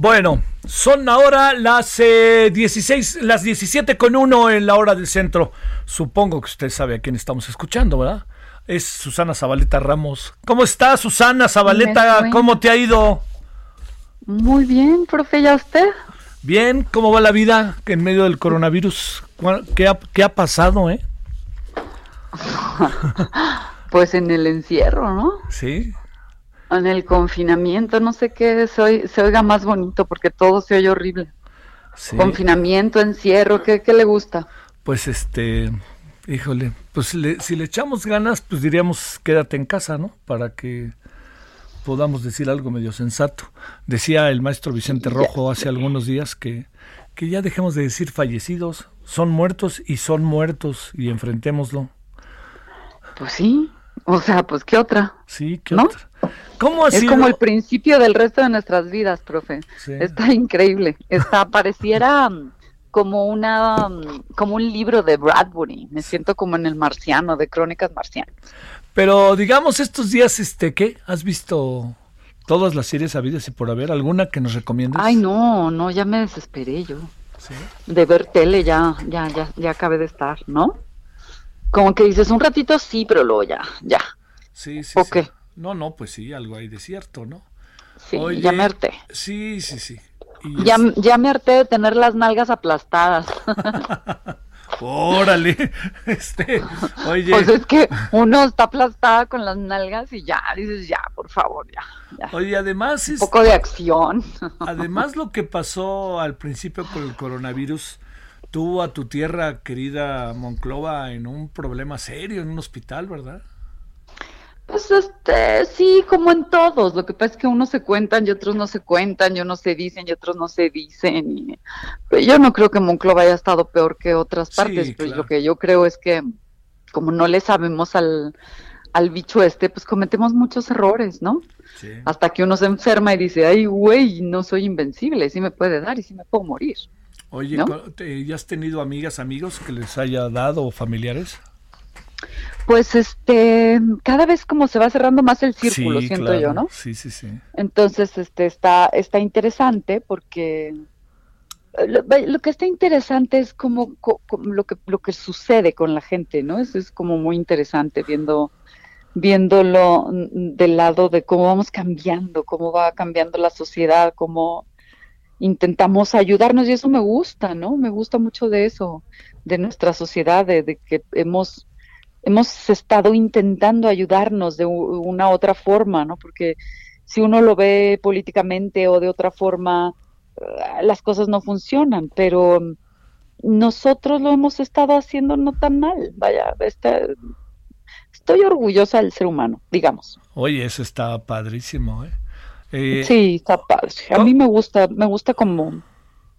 Bueno, son ahora las eh, 16, las 17 con 1 en la hora del centro. Supongo que usted sabe a quién estamos escuchando, ¿verdad? Es Susana Zabaleta Ramos. ¿Cómo está Susana Zabaleta? ¿Cómo te ha ido? Muy bien, profe, ¿ya usted? Bien, ¿cómo va la vida en medio del coronavirus? ¿Qué ha, qué ha pasado, eh? pues en el encierro, ¿no? Sí. En el confinamiento, no sé qué se, se oiga más bonito porque todo se oye horrible. Sí. Confinamiento, encierro, ¿qué, ¿qué, le gusta? Pues este, híjole, pues le, si le echamos ganas, pues diríamos quédate en casa, ¿no? Para que podamos decir algo medio sensato. Decía el maestro Vicente Rojo hace algunos días que, que ya dejemos de decir fallecidos, son muertos y son muertos y enfrentémoslo. Pues sí, o sea, pues qué otra. Sí, qué otra. ¿Cómo ha es como el principio del resto de nuestras vidas, profe. Sí. Está increíble. Está pareciera como una como un libro de Bradbury. Me siento como en el Marciano, de Crónicas Marcianas. Pero digamos estos días, este, ¿qué? ¿Has visto todas las series habidas y por haber alguna que nos recomiendes? Ay, no, no, ya me desesperé yo. ¿Sí? De ver tele ya, ya, ya, ya acabé de estar, ¿no? Como que dices un ratito sí, pero luego ya, ya. Sí, sí. ¿O sí. qué? No, no, pues sí, algo hay de cierto, ¿no? Sí, Oye, ya me harté. Sí, sí, sí. Y ya, es... ya me harté de tener las nalgas aplastadas. Órale, este, oye. Pues es que uno está aplastada con las nalgas y ya, dices, ya, por favor, ya. ya. Oye, además Un es... poco de acción. Además lo que pasó al principio con el coronavirus, tuvo a tu tierra querida Monclova en un problema serio, en un hospital, ¿verdad? Pues este, sí, como en todos. Lo que pasa es que unos se cuentan y otros no se cuentan, y unos se dicen y otros no se dicen. Y, pero yo no creo que Monclova haya estado peor que otras partes. Sí, pues claro. lo que yo creo es que como no le sabemos al, al bicho este, pues cometemos muchos errores, ¿no? Sí. Hasta que uno se enferma y dice, ay, güey, no soy invencible, sí me puede dar y sí me puedo morir. Oye, ¿no? ¿ya has tenido amigas, amigos que les haya dado o familiares? Pues este, cada vez como se va cerrando más el círculo, sí, siento claro. yo, ¿no? Sí, sí, sí. Entonces, este, está, está interesante porque lo, lo, que está interesante es como, como, lo que lo que sucede con la gente, ¿no? Eso es como muy interesante viendo viéndolo del lado de cómo vamos cambiando, cómo va cambiando la sociedad, cómo intentamos ayudarnos y eso me gusta, ¿no? Me gusta mucho de eso, de nuestra sociedad, de, que hemos hemos estado intentando ayudarnos de una otra forma, ¿no? Porque si uno lo ve políticamente o de otra forma, las cosas no funcionan, pero nosotros lo hemos estado haciendo no tan mal. Vaya, está, estoy orgullosa del ser humano, digamos. Oye, eso está padrísimo, ¿eh? Eh sí, está padre. A mí me gusta, me gusta como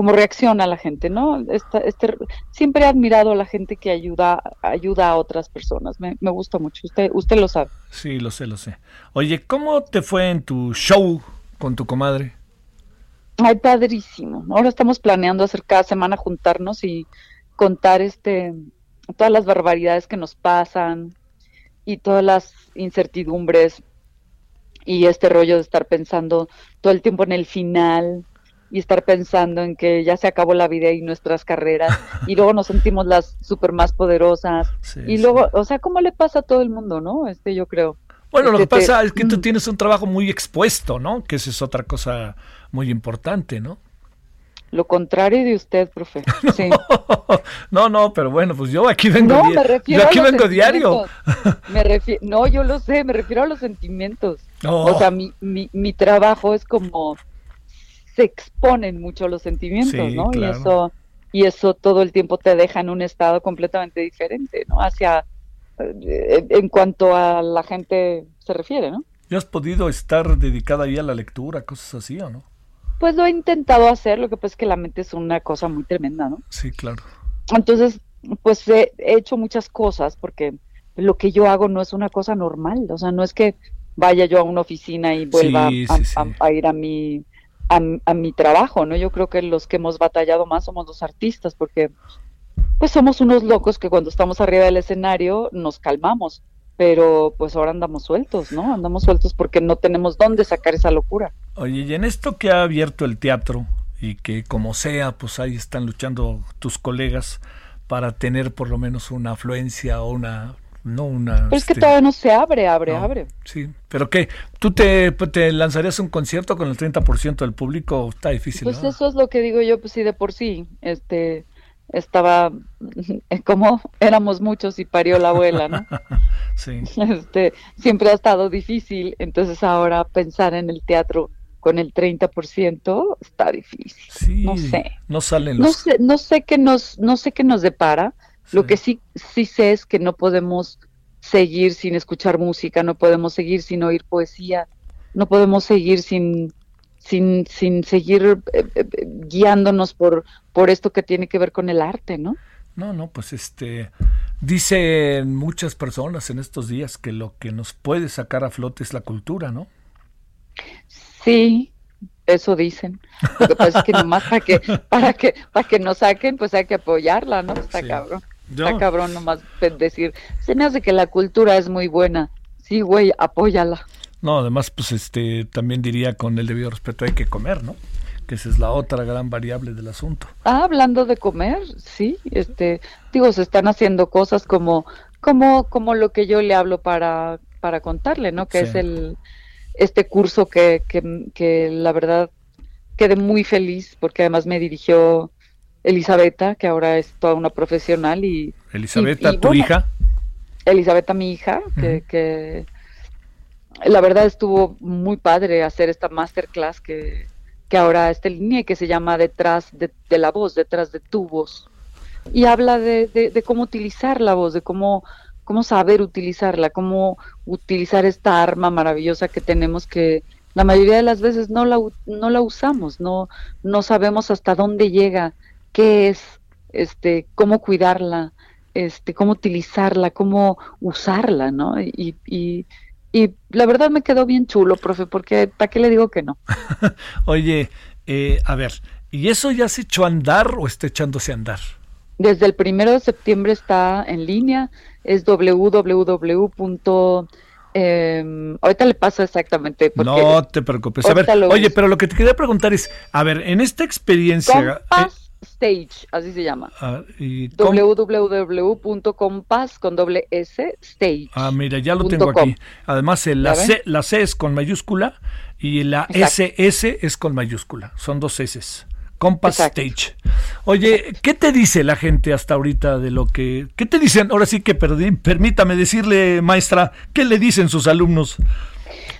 como reacciona la gente, ¿no? Esta, este, siempre he admirado a la gente que ayuda, ayuda a otras personas. Me, me, gusta mucho. Usted, usted lo sabe. Sí, lo sé, lo sé. Oye, ¿cómo te fue en tu show con tu comadre? Ay, padrísimo. Ahora estamos planeando hacer cada semana juntarnos y contar este todas las barbaridades que nos pasan y todas las incertidumbres y este rollo de estar pensando todo el tiempo en el final y estar pensando en que ya se acabó la vida y nuestras carreras y luego nos sentimos las super más poderosas sí, y luego, sí. o sea, ¿cómo le pasa a todo el mundo, no? Este yo creo. Bueno, este, lo que pasa te... es que tú tienes un trabajo muy expuesto, ¿no? Que eso es otra cosa muy importante, ¿no? Lo contrario de usted, profe. no, sí. no, no, pero bueno, pues yo aquí vengo, no, me refiero yo aquí a vengo diario. Me refiero, no, yo lo sé, me refiero a los sentimientos. Oh. O sea, mi, mi, mi trabajo es como se exponen mucho los sentimientos, sí, ¿no? Claro. Y eso y eso todo el tiempo te deja en un estado completamente diferente, ¿no? Hacia eh, en cuanto a la gente se refiere, ¿no? ¿Ya has podido estar dedicada ahí a la lectura, cosas así o no? Pues lo he intentado hacer, lo que pasa es que la mente es una cosa muy tremenda, ¿no? Sí, claro. Entonces, pues he hecho muchas cosas porque lo que yo hago no es una cosa normal, o sea, no es que vaya yo a una oficina y vuelva a, ir a mi, a, mi trabajo, ¿no? Yo creo que los que hemos batallado más somos los artistas, porque pues somos unos locos que cuando estamos arriba del escenario nos calmamos, pero pues ahora andamos sueltos, ¿no? Andamos sueltos porque no tenemos dónde sacar esa locura. Oye, y en esto que ha abierto el teatro y que como sea, pues ahí están luchando tus colegas para tener por lo menos una afluencia o una no una... Pero es que este, todavía no se abre, abre, abre. Sí, pero ¿qué? ¿Tú te, te lanzarías un concierto con el 30% del público? Está difícil, Pues eso es lo que digo yo, pues sí, de por sí, este, estaba, como éramos muchos y parió la abuela, ¿no? sí. Este, siempre ha estado difícil, entonces ahora pensar en el teatro con el 30% está difícil. Sí, no sé. No salen los... No sé, no sé qué nos, no sé qué nos depara, lo que sí, sí sé es que no podemos seguir sin escuchar música, no podemos seguir sin oír poesía, no podemos seguir sin, sin, sin seguir eh, eh, guiándonos por, por esto que tiene que ver con el arte, ¿no? No, no, pues este, dicen muchas personas en estos días que lo que nos puede sacar a flote es la cultura, ¿no? Sí, eso dicen. Lo que pasa es que nomás para que, para que, para que nos saquen, pues hay que apoyarla, ¿no? Está cabrón. Está cabrón nomás decir, se me hace que la cultura es muy buena. Sí, güey, apóyala. No, además, pues este, también diría con el debido respeto hay que comer, ¿no? Que esa es la otra gran variable del asunto. Ah, hablando de comer, sí, este, digo, se están haciendo cosas como, como, como lo que yo le hablo para, para contarle, ¿no? Que es el, este curso que, que, que la verdad quedé muy feliz porque además me dirigió Elisabetta, que ahora es toda una profesional y... Elisabetta, tu hija. Elisabetta, mi hija, que, la verdad estuvo muy padre hacer esta masterclass que, que ahora está en línea y que se llama Detrás de, la voz, detrás de tu voz. Y habla de, de, cómo utilizar la voz, de cómo, cómo saber utilizarla, cómo utilizar esta arma maravillosa que tenemos que la mayoría de las veces no la, no la usamos, no, no sabemos hasta dónde llega qué es, este, cómo cuidarla, este, cómo utilizarla, cómo usarla, ¿no? Y, y la verdad me quedó bien chulo, profe, porque ¿para qué le digo que no? Oye, eh, a ver, ¿y eso ya se echó a andar o está echándose a andar? Desde el primero de septiembre está en línea, es www. Eh, ahorita le paso exactamente. no te preocupes. A ver, oye, pero lo que te quería preguntar es, a ver, en esta experiencia... Stage, así se llama. Ah, www.compass con doble S stage. Ah, mira, ya lo tengo aquí. Además, la C, la C es con mayúscula y la SS es con mayúscula. Son dos S. Compass Stage. Oye, ¿qué te dice la gente hasta ahorita de lo que... ¿Qué te dicen? Ahora sí que perdí, permítame decirle, maestra, ¿qué le dicen sus alumnos?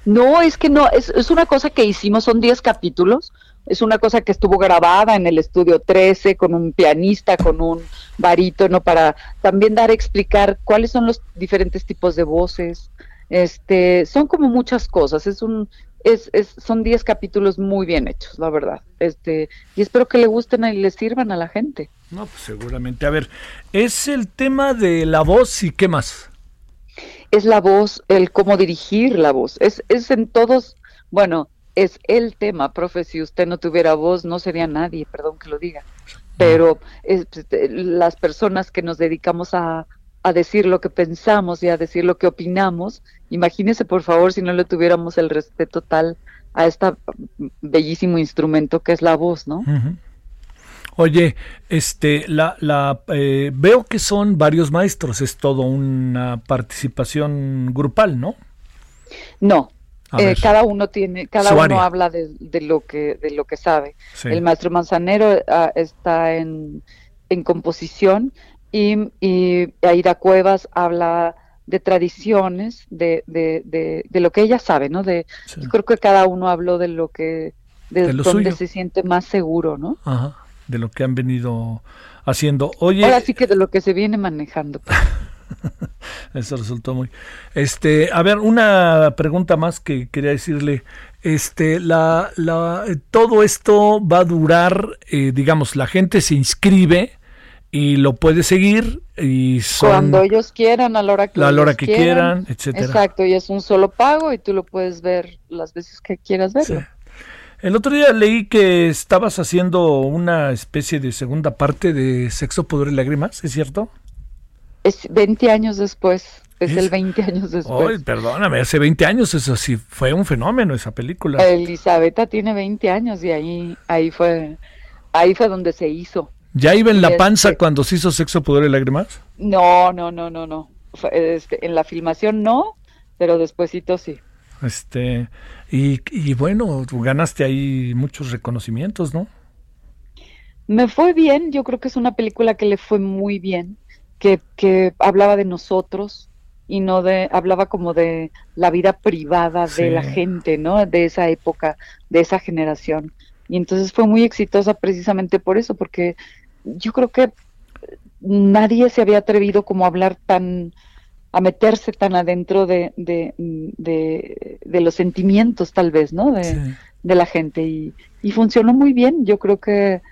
No, es que no, es, es una cosa que hicimos, son 10 capítulos es una cosa que estuvo grabada en el estudio 13 con un pianista, con un barítono, para también dar a explicar cuáles son los diferentes tipos de voces. Este, son como muchas cosas, es un, es, es, son 10 capítulos muy bien hechos, la verdad. Este, y espero que le gusten y le sirvan a la gente. No, pues seguramente. A ver, es el tema de la voz y qué más. Es la voz, el cómo dirigir la voz. Es, es en todos, bueno, es el tema, profe, si usted no tuviera voz no sería nadie, perdón que lo diga, pero es, pues, las personas que nos dedicamos a, a decir lo que pensamos y a decir lo que opinamos, imagínese por favor si no le tuviéramos el respeto tal a este bellísimo instrumento que es la voz, ¿no? Oye, este, la, la eh, veo que son varios maestros, es todo una participación grupal, ¿no? No, eh, cada uno tiene, cada uno habla de, lo que de lo que sabe. El maestro Manzanero ah, está en, en composición y, y, Aida Cuevas habla de tradiciones, de, de, de, lo que ella sabe, ¿no? De, Yo creo que cada uno habló de lo que, de, donde se siente más seguro, ¿no? Ajá, de lo que han venido haciendo. Oye, ahora sí que de lo que se viene manejando. Eso resultó muy. Este, a ver, una pregunta más que quería decirle. Este, la, la, todo esto va a durar, eh, digamos, la gente se inscribe y lo puede seguir y cuando ellos quieran a la hora que, la hora que quieran, etcétera. Exacto, y es un solo pago y tú lo puedes ver las veces que quieras verlo. El otro día leí que estabas haciendo una especie de segunda parte de Sexo, Poder y Lágrimas, ¿es cierto? Es 20 años después. Es, el 20 años después. Ay, perdóname, hace 20 años eso sí fue un fenómeno esa película. Elisabetta tiene 20 años y ahí ahí fue ahí fue donde se hizo. ¿Ya iba en la panza este cuando se hizo Sexo, Poder y Lágrimas? No, no, no, no, no. Este, en la filmación no, pero despuésito sí. Este, y, y bueno, ganaste ahí muchos reconocimientos, ¿no? Me fue bien, yo creo que es una película que le fue muy bien, que, que hablaba de nosotros y no de, hablaba como de la vida privada de la gente, ¿no? De esa época, de esa generación. Y entonces fue muy exitosa precisamente por eso, porque yo creo que nadie se había atrevido como a hablar tan, a meterse tan adentro de, de, de, los sentimientos tal vez, ¿no? De, de la gente y, y, funcionó muy bien. Yo creo que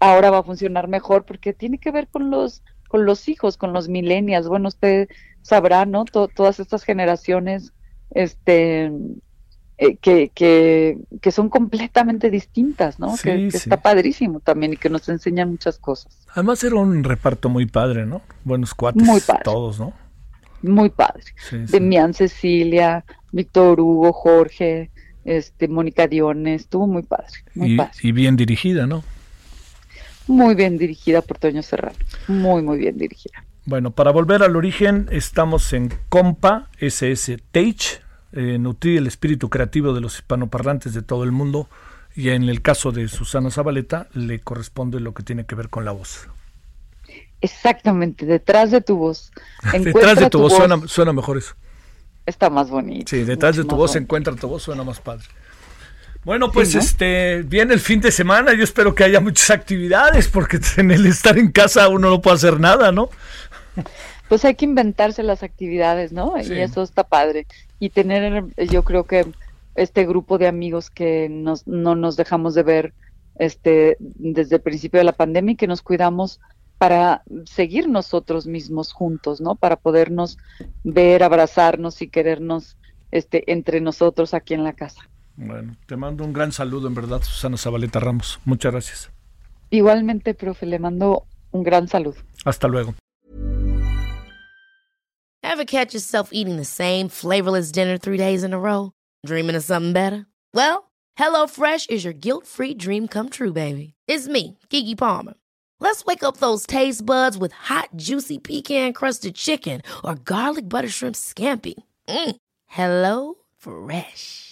ahora va a funcionar mejor porque tiene que ver con los, con los hijos, con los millennials. Bueno, usted sabrá, ¿no? todas estas generaciones, este, eh, que, que, que, son completamente distintas, ¿no? que, está padrísimo también y que nos enseñan muchas cosas. Además era un reparto muy padre, ¿no? Buenos cuates muy todos, ¿no? muy padre. de Mian Cecilia, Víctor Hugo, Jorge, este, Mónica Diones, estuvo muy padre, muy y, padre. Y bien dirigida, ¿no? Muy bien dirigida por Toño Serrano, muy, muy bien dirigida. Bueno, para volver al origen, estamos en Compa, SS Teich, eh, nutrir el espíritu creativo de los hispanoparlantes de todo el mundo, y en el caso de Susana Zabaleta, le corresponde lo que tiene que ver con la voz. Exactamente, detrás de tu voz. detrás de tu, voz, Suena, mejor eso. Está más bonito. Sí, detrás de tu voz encuentra tu voz, suena más padre. Bueno, pues este viene el fin de semana, yo espero que haya muchas actividades, porque en el estar en casa uno no puede hacer nada, ¿no? Pues hay que inventarse las actividades, ¿no? Y eso está padre. Y tener, yo creo que este grupo de amigos que nos, no nos dejamos de ver este desde el principio de la pandemia y que nos cuidamos para seguir nosotros mismos juntos, ¿no? Para podernos ver, abrazarnos y querernos este, entre nosotros aquí en la casa. Bueno, te mando un gran saludo, en verdad, Susana Zabaleta Ramos. Muchas gracias. Igualmente, profe, le mando un gran saludo. Hasta luego. Ever catch yourself eating the same flavorless dinner three days in a row? Dreaming of something better? Well, HelloFresh is your guilt-free dream come true, baby. It's me, Kiki Palmer. Let's wake up those taste buds with hot, juicy pecan crusted chicken or garlic butter shrimp scampi. Mm. Hello Fresh.